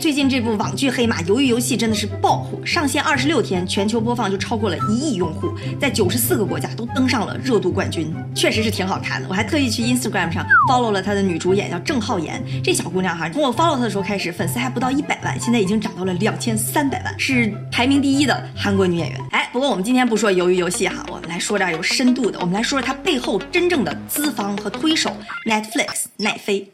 最近这部网剧黑马《鱿鱼游戏》真的是爆火，上线二十六天，全球播放就超过了一亿用户，在九十四个国家都登上了热度冠军，确实是挺好看的。我还特意去 Instagram 上 follow 了他的女主演叫郑浩妍，这小姑娘哈，从我 follow 她的时候开始，粉丝还不到一百万，现在已经涨到了两千三百万，是排名第一的韩国女演员。哎，不过我们今天不说鱿鱼游戏哈，我们来说点有深度的，我们来说说它背后真正的资方和推手 Netflix 奈飞。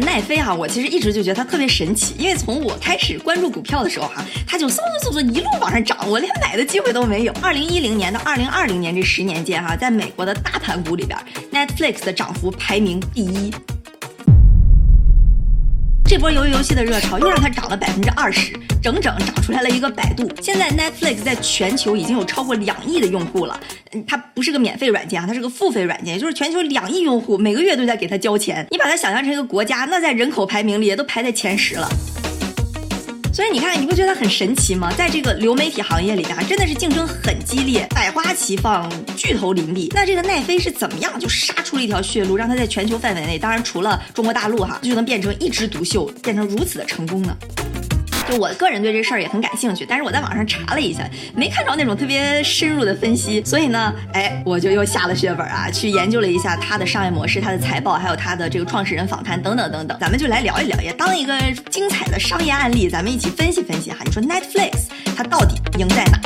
奈飞哈，我其实一直就觉得它特别神奇，因为从我开始关注股票的时候哈，它就嗖嗖嗖嗖一路往上涨，我连买的机会都没有。二零一零年到二零二零年这十年间哈，在美国的大盘股里边，Netflix 的涨幅排名第一。这波鱿鱼游戏的热潮又让它涨了百分之二十，整整涨出来了一个百度。现在 Netflix 在全球已经有超过两亿的用户了，嗯，它不是个免费软件啊，它是个付费软件，就是全球两亿用户每个月都在给它交钱。你把它想象成一个国家，那在人口排名里也都排在前十了。所以你看，你不觉得很神奇吗？在这个流媒体行业里边，真的是竞争很激烈，百花齐放，巨头林立。那这个奈飞是怎么样就杀出了一条血路，让它在全球范围内，当然除了中国大陆哈，就能变成一枝独秀，变成如此的成功呢？就我个人对这事儿也很感兴趣，但是我在网上查了一下，没看着那种特别深入的分析，所以呢，哎，我就又下了血本啊，去研究了一下它的商业模式、它的财报，还有它的这个创始人访谈等等等等，咱们就来聊一聊，也当一个精彩的商业案例，咱们一起分析分析哈。你说 Netflix 它到底赢在哪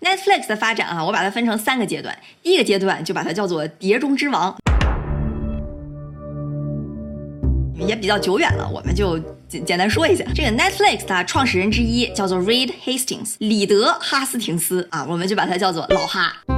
？Netflix 的发展啊，我把它分成三个阶段，第一个阶段就把它叫做碟中之王。比较久远了，我们就简简单说一下。这个 Netflix 的创始人之一叫做 Reed Hastings，李德哈斯廷斯啊，我们就把它叫做老哈。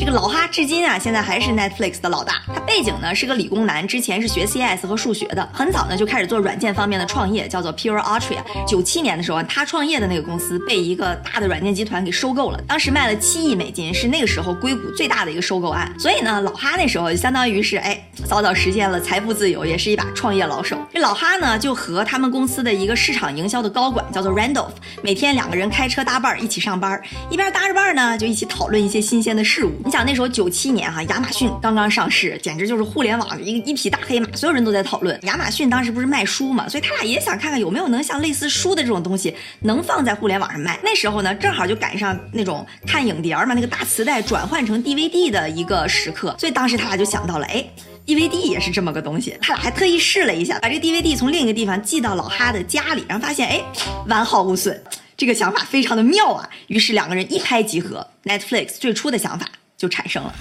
这个老哈至今啊，现在还是 Netflix 的老大。他背景呢是个理工男，之前是学 CS 和数学的，很早呢就开始做软件方面的创业，叫做 Pure Ultra。九七年的时候，他创业的那个公司被一个大的软件集团给收购了，当时卖了七亿美金，是那个时候硅谷最大的一个收购案。所以呢，老哈那时候就相当于是哎，早早实现了财富自由，也是一把创业老手。这老哈呢就和他们公司的一个市场营销的高管叫做 Randolph，每天两个人开车搭伴儿一起上班，一边搭着伴儿呢就一起讨论一些新鲜的事物。你想那时候九七年哈，亚马逊刚刚上市，简直就是互联网一个一匹大黑马，所有人都在讨论。亚马逊当时不是卖书嘛，所以他俩也想看看有没有能像类似书的这种东西能放在互联网上卖。那时候呢，正好就赶上那种看影碟嘛，那个大磁带转换成 DVD 的一个时刻，所以当时他俩就想到了，哎，DVD 也是这么个东西。他俩还特意试了一下，把这个 DVD 从另一个地方寄到老哈的家里，然后发现，哎，完好无损。这个想法非常的妙啊，于是两个人一拍即合，Netflix 最初的想法。就产生了。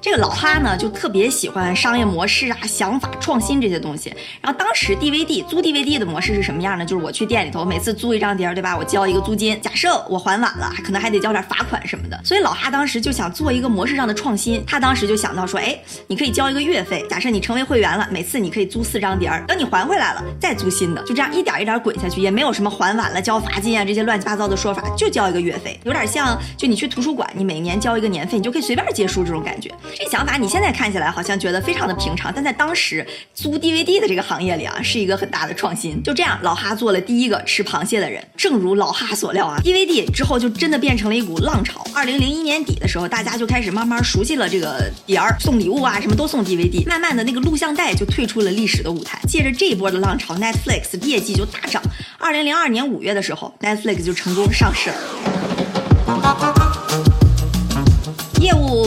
这个老哈呢，就特别喜欢商业模式啊、想法、创新这些东西。然后当时 DVD 租 DVD 的模式是什么样呢？就是我去店里头，每次租一张碟，对吧？我交一个租金，假设我还晚了，可能还得交点罚款什么的。所以老哈当时就想做一个模式上的创新。他当时就想到说，哎，你可以交一个月费，假设你成为会员了，每次你可以租四张碟，等你还回来了再租新的，就这样一点一点滚下去，也没有什么还晚了交罚金啊这些乱七八糟的说法，就交一个月费，有点像就你去图书馆，你每年交一个年费，你就可以随便借书这种感觉。这想法你现在看起来好像觉得非常的平常，但在当时租 DVD 的这个行业里啊，是一个很大的创新。就这样，老哈做了第一个吃螃蟹的人。正如老哈所料啊，DVD 之后就真的变成了一股浪潮。二零零一年底的时候，大家就开始慢慢熟悉了这个碟儿，送礼物啊，什么都送 DVD。慢慢的那个录像带就退出了历史的舞台。借着这一波的浪潮，Netflix 业绩就大涨。二零零二年五月的时候，Netflix 就成功上市了。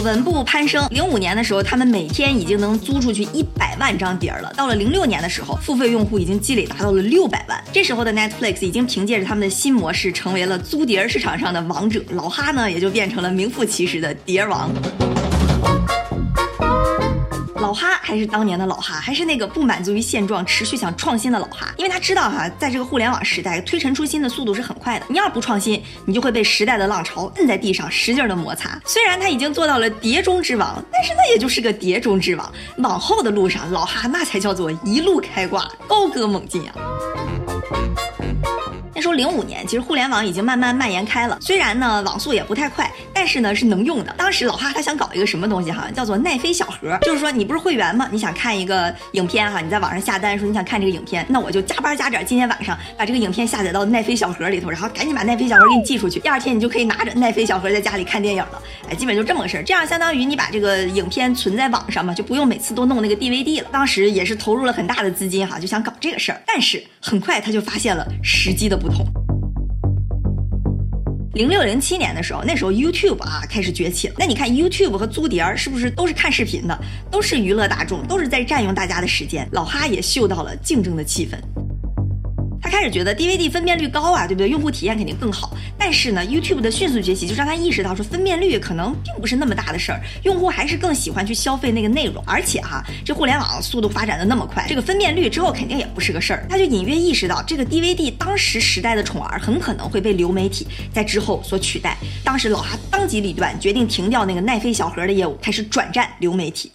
稳步攀升。零五年的时候，他们每天已经能租出去一百万张碟儿了。到了零六年的时候，付费用户已经积累达到了六百万。这时候的 Netflix 已经凭借着他们的新模式，成为了租碟儿市场上的王者。老哈呢，也就变成了名副其实的碟王。还是当年的老哈，还是那个不满足于现状、持续想创新的老哈，因为他知道哈，在这个互联网时代，推陈出新的速度是很快的。你要不创新，你就会被时代的浪潮摁在地上，使劲的摩擦。虽然他已经做到了碟中之王，但是那也就是个碟中之王。往后的路上，老哈那才叫做一路开挂，高歌猛进啊！那时候零五年，其实互联网已经慢慢蔓延开了。虽然呢网速也不太快，但是呢是能用的。当时老哈他想搞一个什么东西哈，叫做奈飞小盒，就是说你不是会员吗？你想看一个影片哈，你在网上下单说你想看这个影片，那我就加班加点，今天晚上把这个影片下载到奈飞小盒里头，然后赶紧把奈飞小盒给你寄出去，第二天你就可以拿着奈飞小盒在家里看电影了。哎，基本就这么个事儿，这样相当于你把这个影片存在网上嘛，就不用每次都弄那个 DVD 了。当时也是投入了很大的资金哈，就想搞这个事儿，但是很快他就发现了时机的不零六零七年的时候，那时候 YouTube 啊开始崛起了。那你看 YouTube 和租碟儿是不是都是看视频的，都是娱乐大众，都是在占用大家的时间？老哈也嗅到了竞争的气氛。开始觉得 DVD 分辨率高啊，对不对？用户体验肯定更好。但是呢，YouTube 的迅速崛起就让他意识到说，分辨率可能并不是那么大的事儿，用户还是更喜欢去消费那个内容。而且哈，这互联网速度发展的那么快，这个分辨率之后肯定也不是个事儿。他就隐约意识到，这个 DVD 当时时代的宠儿很可能会被流媒体在之后所取代。当时老哈当机立断，决定停掉那个奈飞小盒的业务，开始转战流媒体。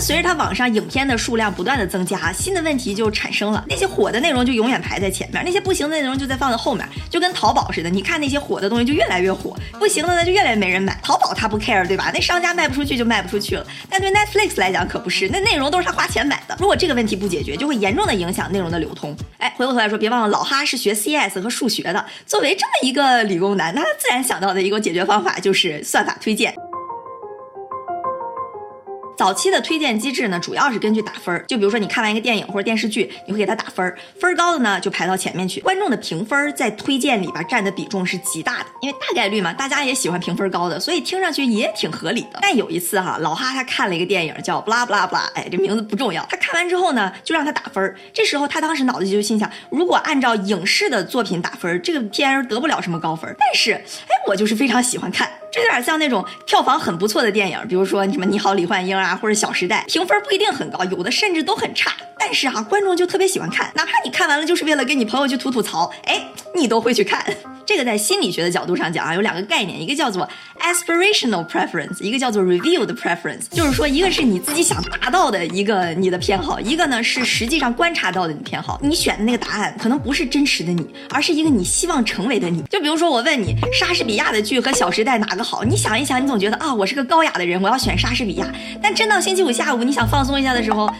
随着它网上影片的数量不断的增加，新的问题就产生了。那些火的内容就永远排在前面，那些不行的内容就在放在后面，就跟淘宝似的。你看那些火的东西就越来越火，不行的呢就越来越没人买。淘宝它不 care 对吧？那商家卖不出去就卖不出去了。但对 Netflix 来讲可不是，那内容都是他花钱买的。如果这个问题不解决，就会严重的影响内容的流通。哎，回过头来说，别忘了老哈是学 CS 和数学的，作为这么一个理工男，他自然想到的一个解决方法就是算法推荐。早期的推荐机制呢，主要是根据打分儿。就比如说你看完一个电影或者电视剧，你会给它打分儿，分儿高的呢就排到前面去。观众的评分在推荐里边占的比重是极大的，因为大概率嘛，大家也喜欢评分高的，所以听上去也挺合理的。但有一次哈，老哈他看了一个电影叫《布拉布拉布拉》，哎，这名字不重要。他看完之后呢，就让他打分儿。这时候他当时脑子就心想，如果按照影视的作品打分儿，这个片得不了什么高分。但是，哎，我就是非常喜欢看。这有点像那种票房很不错的电影，比如说什么《你好，李焕英》啊，或者《小时代》，评分不一定很高，有的甚至都很差。但是啊，观众就特别喜欢看，哪怕你看完了就是为了跟你朋友去吐吐槽，哎，你都会去看。这个在心理学的角度上讲啊，有两个概念，一个叫做 aspirational preference，一个叫做 revealed preference，就是说一个是你自己想达到的一个你的偏好，一个呢是实际上观察到的你偏好。你选的那个答案可能不是真实的你，而是一个你希望成为的你。就比如说我问你，莎士比亚的剧和《小时代》哪个好？你想一想，你总觉得啊，我是个高雅的人，我要选莎士比亚。但真到星期五下午，你想放松一下的时候。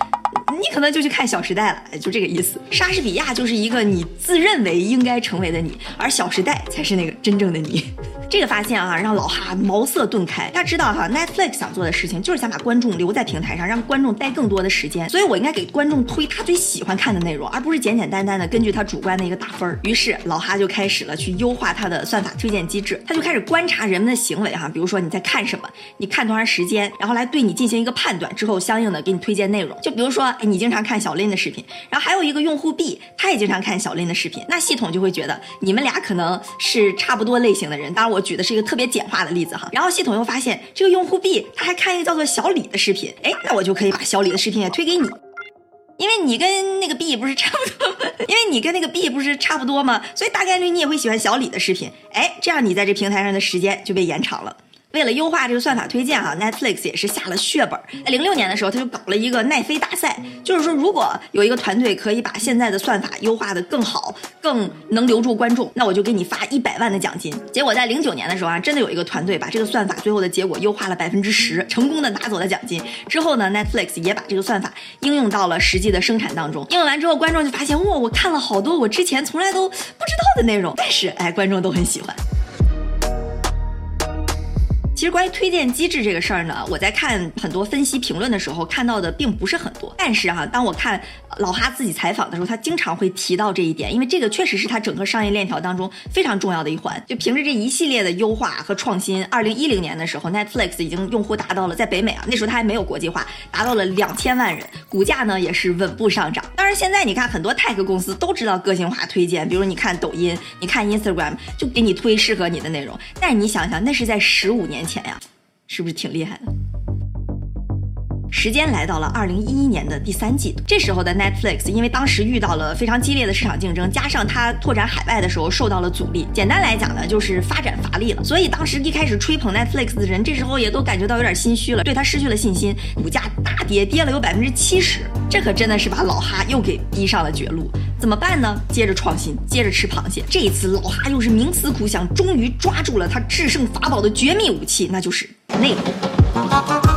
你可能就去看《小时代》了，就这个意思。莎士比亚就是一个你自认为应该成为的你，而《小时代》才是那个真正的你。这个发现啊，让老哈茅塞顿开。大家知道哈，Netflix 想做的事情就是想把观众留在平台上，让观众待更多的时间。所以我应该给观众推他最喜欢看的内容，而不是简简单单的根据他主观的一个打分。于是老哈就开始了去优化他的算法推荐机制，他就开始观察人们的行为哈，比如说你在看什么，你看多长时间，然后来对你进行一个判断，之后相应的给你推荐内容。就比如说，哎，你经常看小林的视频，然后还有一个用户 B，他也经常看小林的视频，那系统就会觉得你们俩可能是差不多类型的人。当然，我举的是一个特别简化的例子哈。然后系统又发现这个用户 B 他还看一个叫做小李的视频，哎，那我就可以把小李的视频也推给你，因为你跟那个 B 不是差不多，因为你跟那个 B 不是差不多吗？所以大概率你也会喜欢小李的视频，哎，这样你在这平台上的时间就被延长了。为了优化这个算法推荐啊，Netflix 也是下了血本。在零六年的时候，他就搞了一个奈飞大赛，就是说如果有一个团队可以把现在的算法优化的更好，更能留住观众，那我就给你发一百万的奖金。结果在零九年的时候啊，真的有一个团队把这个算法最后的结果优化了百分之十，成功的拿走了奖金。之后呢，Netflix 也把这个算法应用到了实际的生产当中。应用完之后，观众就发现哇，我看了好多我之前从来都不知道的内容，但是哎，观众都很喜欢。其实关于推荐机制这个事儿呢，我在看很多分析评论的时候看到的并不是很多。但是哈，当我看老哈自己采访的时候，他经常会提到这一点，因为这个确实是他整个商业链条当中非常重要的一环。就凭着这一系列的优化和创新，二零一零年的时候，Netflix 已经用户达到了在北美啊，那时候它还没有国际化，达到了两千万人，股价呢也是稳步上涨。当然现在你看很多 Tech 公司都知道个性化推荐，比如你看抖音，你看 Instagram，就给你推适合你的内容。但是你想想，那是在十五年前钱。呀，是不是挺厉害的？时间来到了二零一一年的第三季度，这时候的 Netflix 因为当时遇到了非常激烈的市场竞争，加上它拓展海外的时候受到了阻力，简单来讲呢，就是发展乏力了。所以当时一开始吹捧 Netflix 的人，这时候也都感觉到有点心虚了，对它失去了信心，股价大跌，跌了有百分之七十。这可真的是把老哈又给逼上了绝路，怎么办呢？接着创新，接着吃螃蟹。这一次老哈又是冥思苦想，终于抓住了他制胜法宝的绝密武器，那就是内容。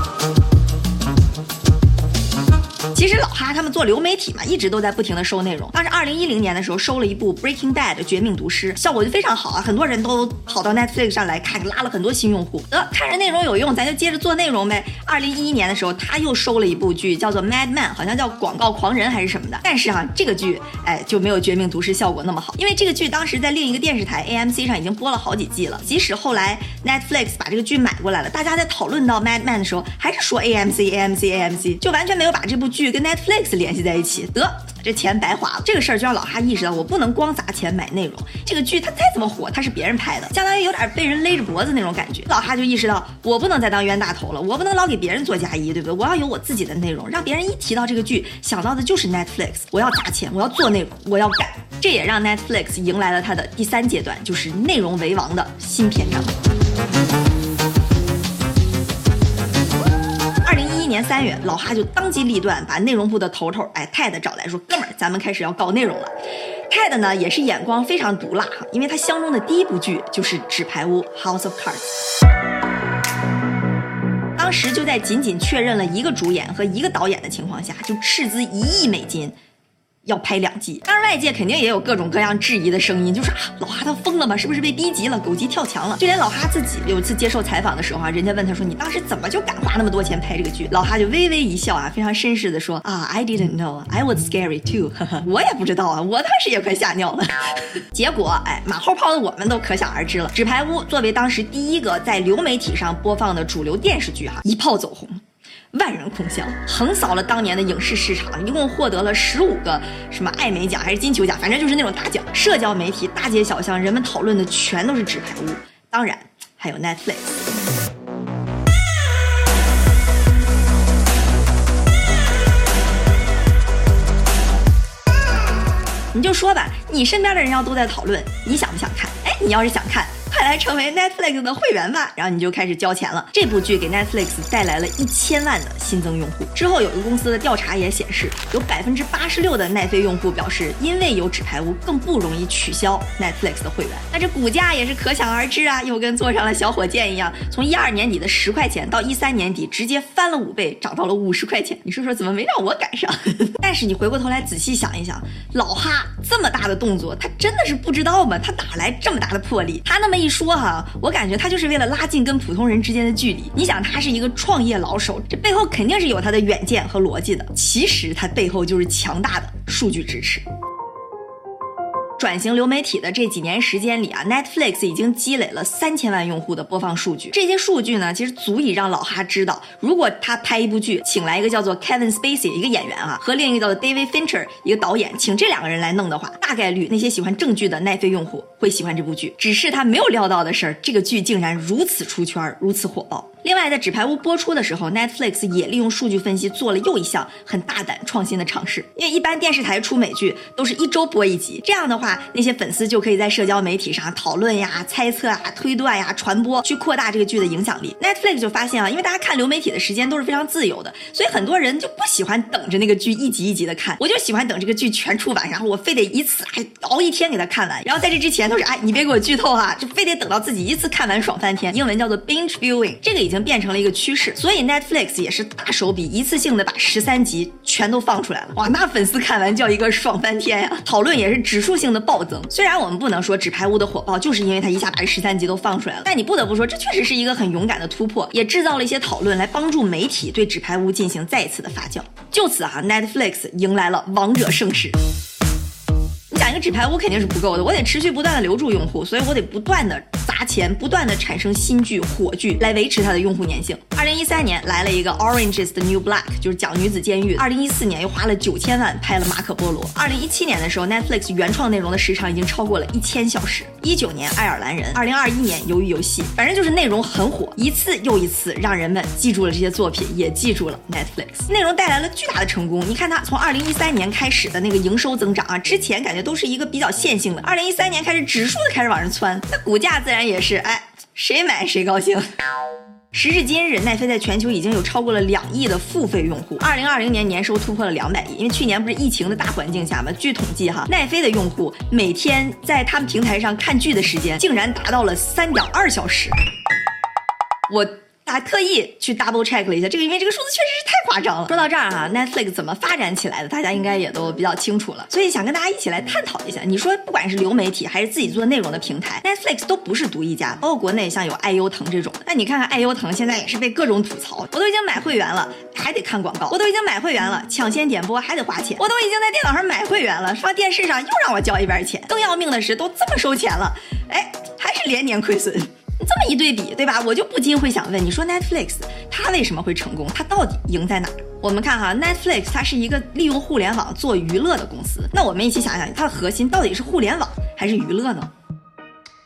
其实老哈他们做流媒体嘛，一直都在不停的收内容。当时二零一零年的时候收了一部《Breaking Bad》绝命毒师，效果就非常好啊，很多人都跑到 Netflix 上来看，拉了很多新用户。得看着内容有用，咱就接着做内容呗。二零一一年的时候，他又收了一部剧，叫做《Mad Man》，好像叫《广告狂人》还是什么的。但是啊，这个剧哎就没有《绝命毒师》效果那么好，因为这个剧当时在另一个电视台 AMC 上已经播了好几季了。即使后来 Netflix 把这个剧买过来了，大家在讨论到《Mad Man》的时候，还是说 AMC AMC AMC，就完全没有把这部剧跟 Netflix 联。系在一起，得这钱白花了。这个事儿就让老哈意识到，我不能光砸钱买内容。这个剧它再怎么火，它是别人拍的，相当于有点被人勒着脖子那种感觉。老哈就意识到，我不能再当冤大头了，我不能老给别人做嫁衣，对不对？我要有我自己的内容，让别人一提到这个剧，想到的就是 Netflix。我要砸钱，我要做内容，我要干。这也让 Netflix 迎来了它的第三阶段，就是内容为王的新篇章。年三月，老哈就当机立断，把内容部的头头哎泰德找来说：“哥们儿，咱们开始要搞内容了。”泰德呢也是眼光非常毒辣哈，因为他相中的第一部剧就是《纸牌屋》（House of Cards）。当时就在仅仅确认了一个主演和一个导演的情况下，就斥资一亿美金。要拍两季，当然外界肯定也有各种各样质疑的声音，就是啊，老哈他疯了吗？是不是被逼急了，狗急跳墙了？就连老哈自己有一次接受采访的时候啊，人家问他说：“你当时怎么就敢花那么多钱拍这个剧？”老哈就微微一笑啊，非常绅士的说：“啊，I didn't know, I was scary too。我也不知道啊，我当时也快吓尿了。结果哎，马后炮的我们都可想而知了。《纸牌屋》作为当时第一个在流媒体上播放的主流电视剧哈，一炮走红。万人空巷，横扫了当年的影视市场，一共获得了十五个什么艾美奖还是金球奖，反正就是那种大奖。社交媒体大街小巷，人们讨论的全都是《纸牌屋》，当然还有 Netflix。你就说吧，你身边的人要都在讨论，你想不想看？哎，你要是想看。来成为 Netflix 的会员吧，然后你就开始交钱了。这部剧给 Netflix 带来了一千万的新增用户。之后有一个公司的调查也显示，有百分之八十六的奈飞用户表示，因为有纸牌屋，更不容易取消 Netflix 的会员。那这股价也是可想而知啊，又跟坐上了小火箭一样，从一二年底的十块钱到一三年底直接翻了五倍，涨到了五十块钱。你说说怎么没让我赶上？但是你回过头来仔细想一想，老哈这么大的动作，他真的是不知道吗？他哪来这么大的魄力？他那么一。说哈，我感觉他就是为了拉近跟普通人之间的距离。你想，他是一个创业老手，这背后肯定是有他的远见和逻辑的。其实他背后就是强大的数据支持。转型流媒体的这几年时间里啊，Netflix 已经积累了三千万用户的播放数据。这些数据呢，其实足以让老哈知道，如果他拍一部剧，请来一个叫做 Kevin Spacey 一个演员啊，和另一个叫做 David Fincher 一个导演，请这两个人来弄的话，大概率那些喜欢正剧的奈飞用户会喜欢这部剧。只是他没有料到的是，这个剧竟然如此出圈，如此火爆。另外，在《纸牌屋》播出的时候，Netflix 也利用数据分析做了又一项很大胆创新的尝试。因为一般电视台出美剧都是一周播一集，这样的话，那些粉丝就可以在社交媒体上讨论呀、猜测啊、推断呀、传播，去扩大这个剧的影响力。Netflix 就发现啊，因为大家看流媒体的时间都是非常自由的，所以很多人就不喜欢等着那个剧一集一集的看，我就喜欢等这个剧全出完，然后我非得一次还熬一天给他看完。然后在这之前都是哎，你别给我剧透哈，就非得等到自己一次看完爽翻天。英文叫做 binge viewing，这个已经。已经变成了一个趋势，所以 Netflix 也是大手笔，一次性的把十三集全都放出来了。哇，那粉丝看完叫一个爽翻天呀！讨论也是指数性的暴增。虽然我们不能说《纸牌屋》的火爆就是因为它一下把这十三集都放出来了，但你不得不说，这确实是一个很勇敢的突破，也制造了一些讨论，来帮助媒体对《纸牌屋》进行再一次的发酵。就此哈，Netflix 迎来了王者盛世。你讲一个纸牌屋肯定是不够的，我得持续不断的留住用户，所以我得不断的。砸钱，不断的产生新剧、火剧来维持它的用户粘性。二零一三年来了一个 Orange's the New Black，就是讲女子监狱。二零一四年又花了九千万拍了马可波罗。二零一七年的时候，Netflix 原创内容的时长已经超过了一千小时。一九年爱尔兰人，二零二一年鱿鱼游戏，反正就是内容很火，一次又一次让人们记住了这些作品，也记住了 Netflix。内容带来了巨大的成功。你看它从二零一三年开始的那个营收增长啊，之前感觉都是一个比较线性的，二零一三年开始指数的开始往上窜，那股价在然也是，哎，谁买谁高兴。时至今日，奈飞在全球已经有超过了两亿的付费用户。二零二零年年收突破了两百亿，因为去年不是疫情的大环境下嘛。据统计哈，奈飞的用户每天在他们平台上看剧的时间竟然达到了三点二小时。我。还特意去 double check 了一下这个，因为这个数字确实是太夸张了。说到这儿哈，Netflix 怎么发展起来的，大家应该也都比较清楚了。所以想跟大家一起来探讨一下。你说不管是流媒体还是自己做内容的平台，Netflix 都不是独一家。包括国内像有爱优腾这种，那你看看爱优腾现在也是被各种吐槽。我都已经买会员了，还得看广告；我都已经买会员了，抢先点播还得花钱；我都已经在电脑上买会员了，放电视上又让我交一边钱。更要命的是，都这么收钱了，哎，还是连年亏损。这么一对比，对吧？我就不禁会想问，你说 Netflix 它为什么会成功？它到底赢在哪？我们看哈，Netflix 它是一个利用互联网做娱乐的公司。那我们一起想想，它的核心到底是互联网还是娱乐呢？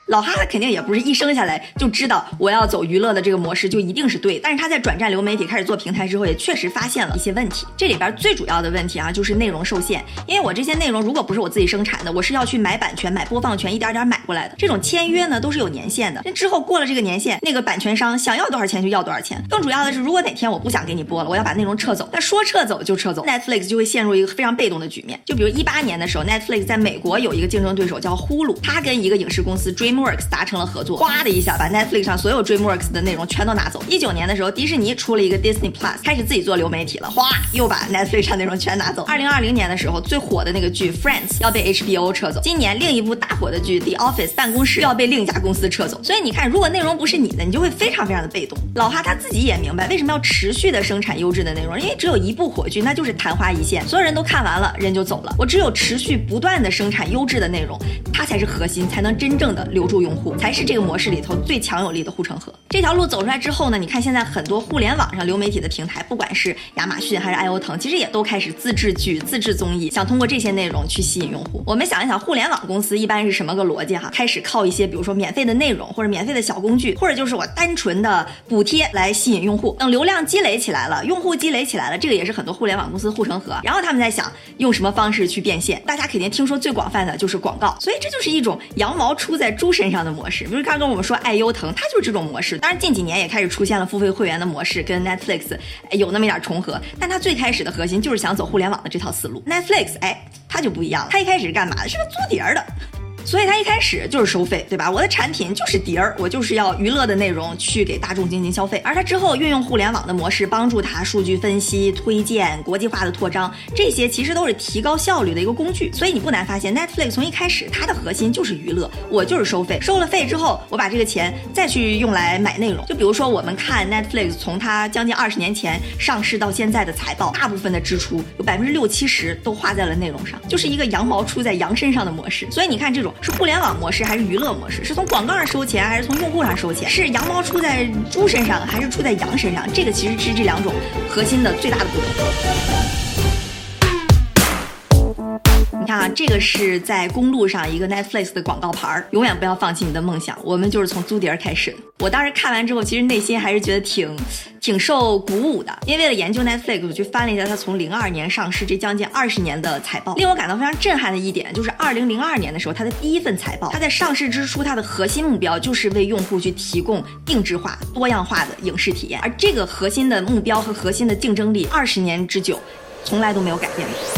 老哈他肯定也不是一生下来就知道我要走娱乐的这个模式就一定是对，但是他在转战流媒体开始做平台之后，也确实发现了一些问题。这里边最主要的问题啊，就是内容受限。因为我这些内容如果不是我自己生产的，我是要去买版权、买播放权，一点点买过来的。这种签约呢，都是有年限的。那之后过了这个年限，那个版权商想要多少钱就要多少钱。更主要的是，如果哪天我不想给你播了，我要把内容撤走，那说撤走就撤走，Netflix 就会陷入一个非常被动的局面。就比如一八年的时候，Netflix 在美国有一个竞争对手叫呼噜，他跟一个影视公司 Works 达成了合。作，哗的一下把 Netflix 上所有 DreamWorks 的内容全都拿走。一九年的时候，迪士尼出了一个 Disney Plus，开始自己做流媒体了，哗又把 Netflix 上内容全拿走。二零二零年的时候，最火的那个剧 Friends 要被 HBO 撤走。今年另一部大火的剧 The Office 办公室要被另一家公司撤走。所以你看，如果内容不是你的，你就会非常非常的被动。老哈他自己也明白为什么要持续的生产优质的内容，因为只有一部火剧，那就是昙花一现，所有人都看完了，人就走了。我只有持续不断的生产优质的内容，它才是核心，才能真正的留住用户，才是这个模式里头。最强有力的护城河，这条路走出来之后呢？你看现在很多互联网上流媒体的平台，不管是亚马逊还是爱优腾，其实也都开始自制剧、自制综艺，想通过这些内容去吸引用户。我们想一想，互联网公司一般是什么个逻辑哈？开始靠一些比如说免费的内容或者免费的小工具，或者就是我单纯的补贴来吸引用户。等流量积累起来了，用户积累起来了，这个也是很多互联网公司护城河。然后他们在想用什么方式去变现？大家肯定听说最广泛的就是广告，所以这就是一种羊毛出在猪身上的模式。比如刚刚我们说爱优腾，它就是这种模式。当然近几年也开始出现了付费会员的模式，跟 Netflix 有那么一点重合。但它最开始的核心就是想走互联网的这套思路。Netflix 哎，它就不一样了，它一开始是干嘛的？是个租碟儿的。所以它一开始就是收费，对吧？我的产品就是碟儿，我就是要娱乐的内容去给大众进行消费。而它之后运用互联网的模式，帮助它数据分析、推荐、国际化的扩张，这些其实都是提高效率的一个工具。所以你不难发现，Netflix 从一开始它的核心就是娱乐，我就是收费，收了费之后，我把这个钱再去用来买内容。就比如说我们看 Netflix 从它将近二十年前上市到现在的财报，大部分的支出有百分之六七十都花在了内容上，就是一个羊毛出在羊身上的模式。所以你看这种。是互联网模式还是娱乐模式？是从广告上收钱还是从用户上收钱？是羊毛出在猪身上还是出在羊身上？这个其实是这两种核心的最大的不同。看啊，这个是在公路上一个 Netflix 的广告牌儿，永远不要放弃你的梦想。我们就是从租碟儿开始。我当时看完之后，其实内心还是觉得挺挺受鼓舞的，因为为了研究 Netflix，我去翻了一下它从零二年上市这将近二十年的财报。令我感到非常震撼的一点，就是二零零二年的时候，它的第一份财报，它在上市之初，它的核心目标就是为用户去提供定制化、多样化的影视体验。而这个核心的目标和核心的竞争力，二十年之久，从来都没有改变过。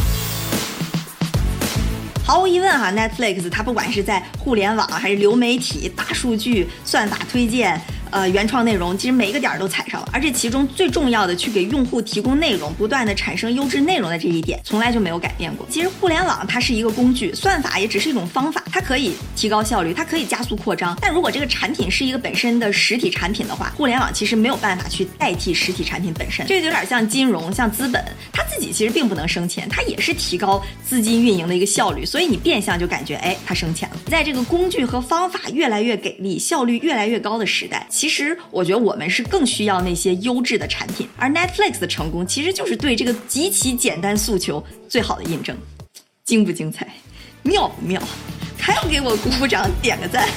毫无疑问哈，Netflix 它不管是在互联网还是流媒体、大数据、算法推荐。呃原创内容，其实每一个点儿都踩上了。而且其中最重要的，去给用户提供内容，不断的产生优质内容的这一点，从来就没有改变过。其实互联网它是一个工具，算法也只是一种方法，它可以提高效率，它可以加速扩张。但如果这个产品是一个本身的实体产品的话，互联网其实没有办法去代替实体产品本身。这就有点像金融，像资本，它自己其实并不能生钱，它也是提高资金运营的一个效率。所以你变相就感觉，哎，它生钱了。在这个工具和方法越来越给力、效率越来越高的时代，其实我觉得我们是更需要那些优质的产品。而 Netflix 的成功，其实就是对这个极其简单诉求最好的印证。精不精彩？妙不妙？还要给我鼓鼓掌、点个赞。